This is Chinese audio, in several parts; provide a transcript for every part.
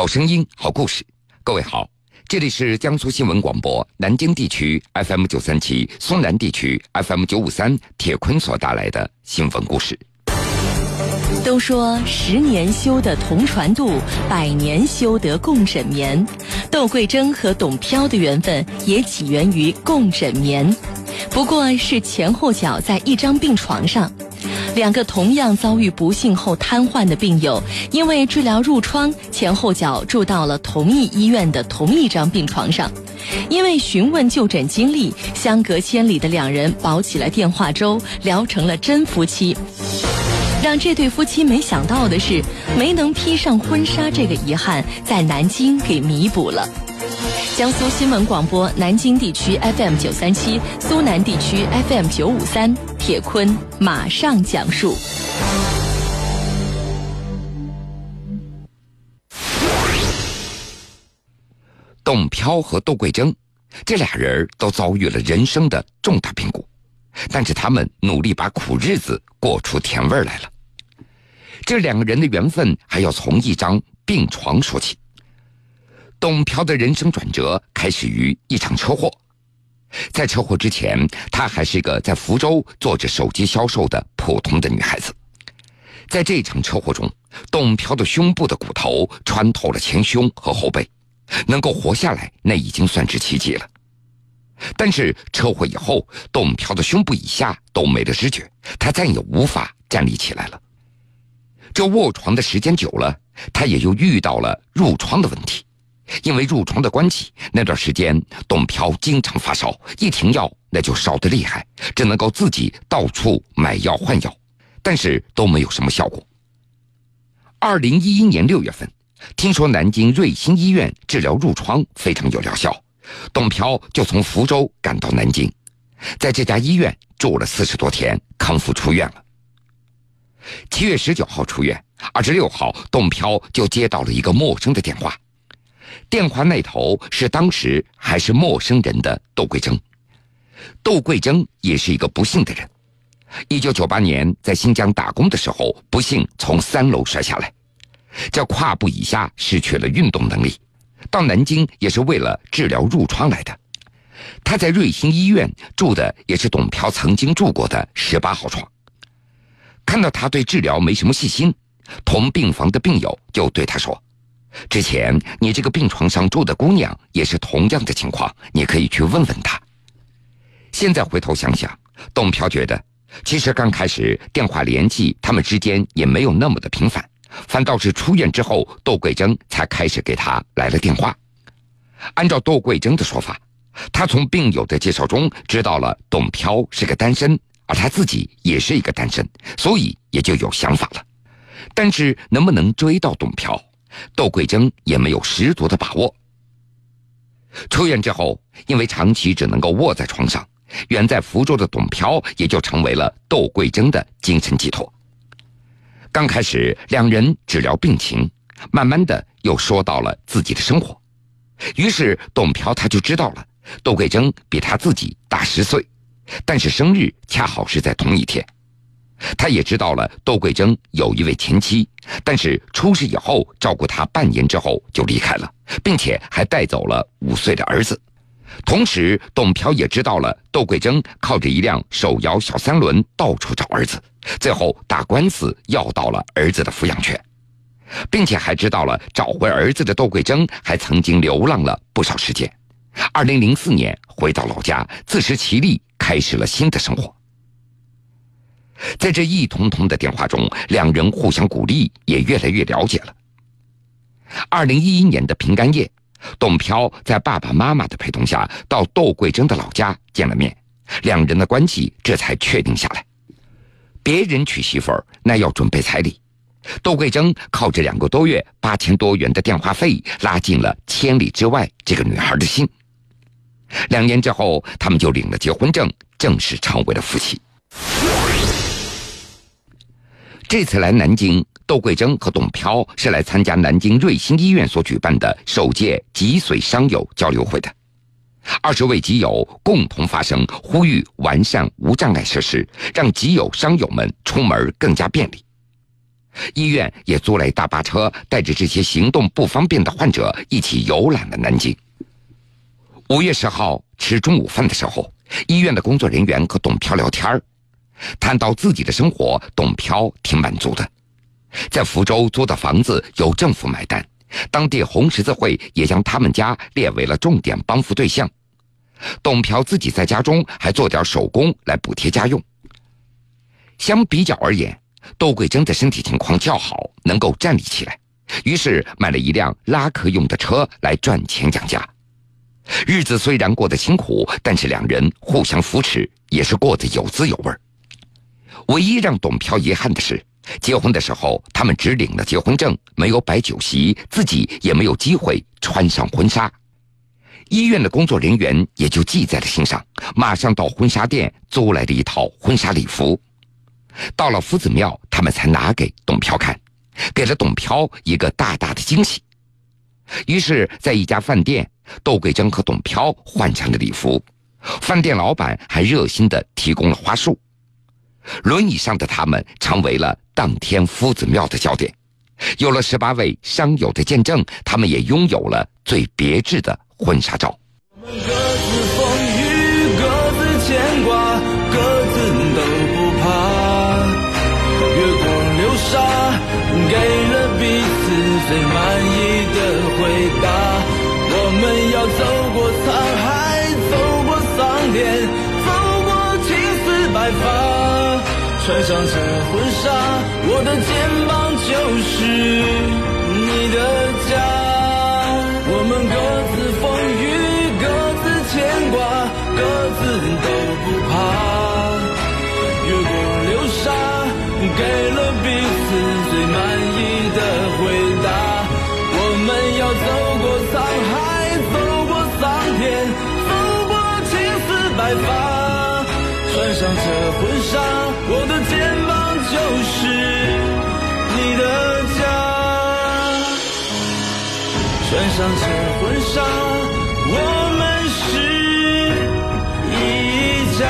好声音，好故事。各位好，这里是江苏新闻广播南京地区 FM 九三七、苏南地区 FM 九五三，铁坤所带来的新闻故事。都说十年修得同船渡，百年修得共枕眠。窦桂珍和董飘的缘分也起源于共枕眠，不过是前后脚在一张病床上。两个同样遭遇不幸后瘫痪的病友，因为治疗褥疮，前后脚住到了同一医院的同一张病床上。因为询问就诊经历，相隔千里的两人煲起了电话粥，聊成了真夫妻。让这对夫妻没想到的是，没能披上婚纱这个遗憾，在南京给弥补了。江苏新闻广播南京地区 FM 九三七，苏南地区 FM 九五三，铁坤马上讲述。董飘和窦桂珍，这俩人都遭遇了人生的重大变故，但是他们努力把苦日子过出甜味来了。这两个人的缘分还要从一张病床说起。董飘的人生转折开始于一场车祸，在车祸之前，她还是一个在福州做着手机销售的普通的女孩子。在这场车祸中，董飘的胸部的骨头穿透了前胸和后背，能够活下来，那已经算是奇迹了。但是车祸以后，董飘的胸部以下都没了知觉，她再也无法站立起来了。这卧床的时间久了，她也又遇到了褥疮的问题。因为褥疮的关系，那段时间董飘经常发烧，一停药那就烧得厉害，只能够自己到处买药换药，但是都没有什么效果。二零一一年六月份，听说南京瑞星医院治疗褥疮非常有疗效，董飘就从福州赶到南京，在这家医院住了四十多天，康复出院了。七月十九号出院，二十六号，董飘就接到了一个陌生的电话。电话那头是当时还是陌生人的窦桂珍。窦桂珍也是一个不幸的人。一九九八年在新疆打工的时候，不幸从三楼摔下来，这胯部以下失去了运动能力。到南京也是为了治疗褥疮来的。他在瑞星医院住的也是董飘曾经住过的十八号床。看到他对治疗没什么信心，同病房的病友就对他说。之前你这个病床上住的姑娘也是同样的情况，你可以去问问她。现在回头想想，董飘觉得，其实刚开始电话联系他们之间也没有那么的频繁，反倒是出院之后，窦桂珍才开始给他来了电话。按照窦桂珍的说法，他从病友的介绍中知道了董飘是个单身，而他自己也是一个单身，所以也就有想法了。但是能不能追到董飘？窦桂珍也没有十足的把握。出院之后，因为长期只能够卧在床上，远在福州的董飘也就成为了窦桂珍的精神寄托。刚开始两人只聊病情，慢慢的又说到了自己的生活。于是董飘他就知道了，窦桂珍比他自己大十岁，但是生日恰好是在同一天。他也知道了窦桂铮有一位前妻，但是出事以后照顾他半年之后就离开了，并且还带走了五岁的儿子。同时，董飘也知道了窦桂铮靠着一辆手摇小三轮到处找儿子，最后打官司要到了儿子的抚养权，并且还知道了找回儿子的窦桂铮还曾经流浪了不少时间。二零零四年回到老家，自食其力，开始了新的生活。在这一通通的电话中，两人互相鼓励，也越来越了解了。二零一一年的平安夜，董飘在爸爸妈妈的陪同下到窦桂珍的老家见了面，两人的关系这才确定下来。别人娶媳妇儿那要准备彩礼，窦桂珍靠着两个多月八千多元的电话费，拉近了千里之外这个女孩的心。两年之后，他们就领了结婚证，正式成为了夫妻。这次来南京，窦桂珍和董飘是来参加南京瑞星医院所举办的首届脊髓伤友交流会的。二十位基友共同发声，呼吁完善无障碍设施，让脊友伤友们出门更加便利。医院也租来大巴车，带着这些行动不方便的患者一起游览了南京。五月十号吃中午饭的时候，医院的工作人员和董飘聊天谈到自己的生活，董飘挺满足的。在福州租的房子由政府买单，当地红十字会也将他们家列为了重点帮扶对象。董飘自己在家中还做点手工来补贴家用。相比较而言，窦桂珍的身体情况较好，能够站立起来，于是买了一辆拉客用的车来赚钱养家。日子虽然过得辛苦，但是两人互相扶持，也是过得有滋有味儿。唯一让董飘遗憾的是，结婚的时候他们只领了结婚证，没有摆酒席，自己也没有机会穿上婚纱。医院的工作人员也就记在了心上，马上到婚纱店租来了一套婚纱礼服。到了夫子庙，他们才拿给董飘看，给了董飘一个大大的惊喜。于是，在一家饭店，窦桂珍和董飘换上了礼服，饭店老板还热心的提供了花束。轮椅上的他们成为了当天夫子庙的焦点。有了十八位商友的见证，他们也拥有了最别致的婚纱照。各自风雨，各自牵挂，各自都不怕。越过流沙，给了彼此最满意的回答。我们要走穿上这婚纱，我的肩膀就是你的家。我们各自风雨，各自牵挂，各自都不怕。越过流沙，给了彼此最满意的回答。我们要走过沧海，走过桑田，走过青丝白发，上这婚纱。我的肩膀就是你的家，穿上这婚纱，我们是一家。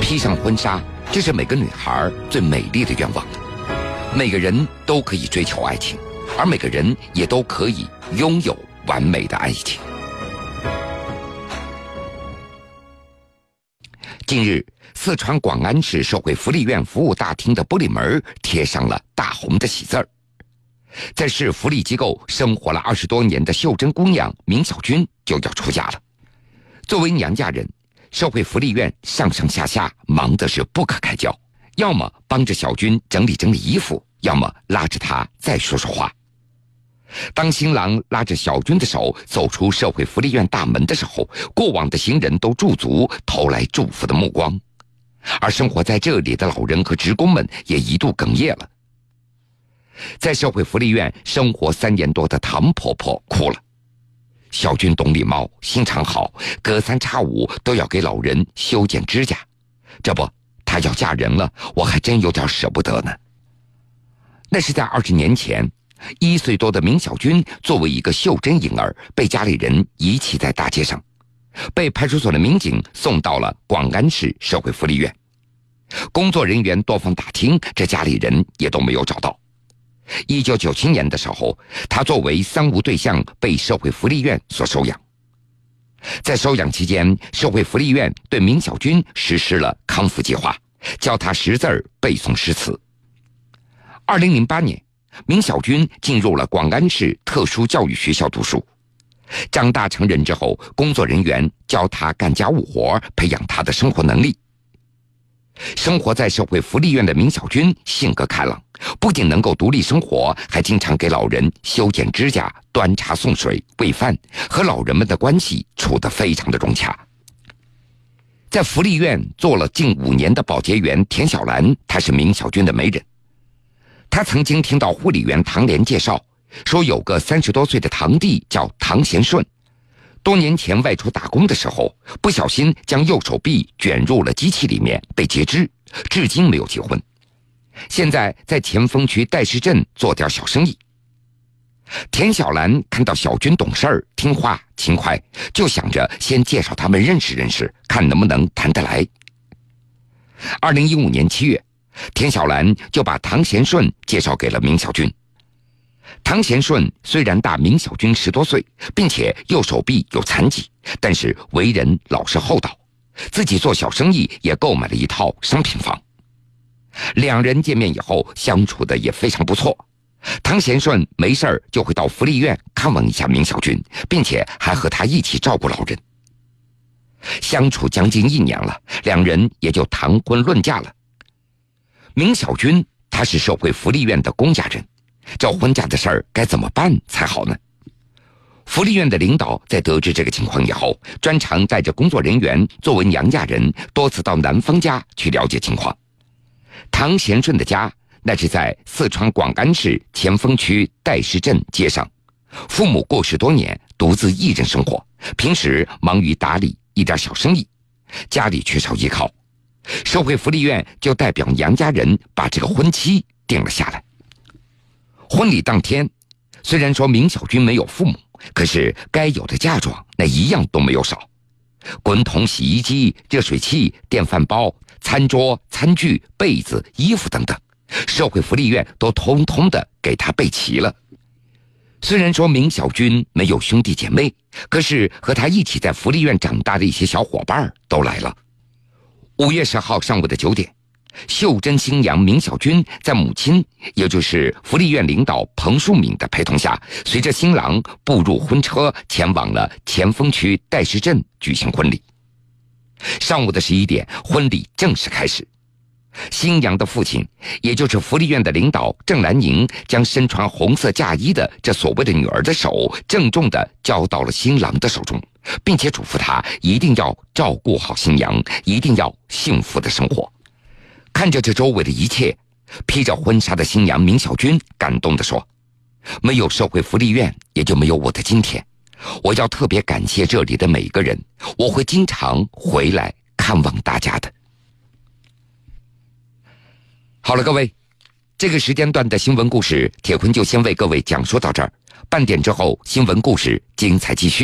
披上婚纱，这是每个女孩最美丽的愿望。每个人都可以追求爱情。而每个人也都可以拥有完美的爱情。近日，四川广安市社会福利院服务大厅的玻璃门贴上了大红的喜字儿。在市福利机构生活了二十多年的秀珍姑娘明小军就要出嫁了。作为娘家人，社会福利院上上下下忙的是不可开交，要么帮着小军整理整理衣服，要么拉着他再说说话。当新郎拉着小军的手走出社会福利院大门的时候，过往的行人都驻足投来祝福的目光，而生活在这里的老人和职工们也一度哽咽了。在社会福利院生活三年多的唐婆婆哭了。小军懂礼貌，心肠好，隔三差五都要给老人修剪指甲。这不，她要嫁人了，我还真有点舍不得呢。那是在二十年前。一岁多的明小军作为一个袖珍婴儿，被家里人遗弃在大街上，被派出所的民警送到了广安市社会福利院。工作人员多方打听，这家里人也都没有找到。一九九七年的时候，他作为三无对象被社会福利院所收养。在收养期间，社会福利院对明小军实施了康复计划，教他识字儿、背诵诗词。二零零八年。明小军进入了广安市特殊教育学校读书，长大成人之后，工作人员教他干家务活，培养他的生活能力。生活在社会福利院的明小军性格开朗，不仅能够独立生活，还经常给老人修剪指甲、端茶送水、喂饭，和老人们的关系处得非常的融洽。在福利院做了近五年的保洁员田小兰，她是明小军的媒人。他曾经听到护理员唐莲介绍，说有个三十多岁的堂弟叫唐贤顺，多年前外出打工的时候，不小心将右手臂卷入了机器里面，被截肢，至今没有结婚。现在在前锋区戴市镇做点小生意。田小兰看到小军懂事儿、听话、勤快，就想着先介绍他们认识认识，看能不能谈得来。二零一五年七月，田小兰就把唐贤顺介绍给了明小军。唐贤顺虽然大明小军十多岁，并且右手臂有残疾，但是为人老实厚道，自己做小生意也购买了一套商品房。两人见面以后相处的也非常不错。唐贤顺没事儿就会到福利院看望一下明小军，并且还和他一起照顾老人。相处将近一年了，两人也就谈婚论嫁了。明小军他是社会福利院的公家人，这婚嫁的事儿该怎么办才好呢？福利院的领导在得知这个情况以后，专程带着工作人员作为娘家人，多次到男方家去了解情况。唐贤顺的家。那是在四川广安市前锋区戴石镇街上，父母过世多年，独自一人生活，平时忙于打理一点小生意，家里缺少依靠，社会福利院就代表娘家人把这个婚期定了下来。婚礼当天，虽然说明小军没有父母，可是该有的嫁妆那一样都没有少，滚筒、洗衣机、热水器、电饭煲、餐桌、餐具、被子、衣服等等。社会福利院都通通的给他备齐了。虽然说明小军没有兄弟姐妹，可是和他一起在福利院长大的一些小伙伴都来了。五月十号上午的九点，秀珍新娘明小军在母亲，也就是福利院领导彭淑敏的陪同下，随着新郎步入婚车，前往了前锋区戴石镇举行婚礼。上午的十一点，婚礼正式开始。新娘的父亲，也就是福利院的领导郑兰宁，将身穿红色嫁衣的这所谓的女儿的手郑重地交到了新郎的手中，并且嘱咐他一定要照顾好新娘，一定要幸福的生活。看着这周围的一切，披着婚纱的新娘明小军感动地说：“没有社会福利院，也就没有我的今天。我要特别感谢这里的每个人，我会经常回来看望大家的。”好了，各位，这个时间段的新闻故事，铁坤就先为各位讲述到这儿。半点之后，新闻故事精彩继续。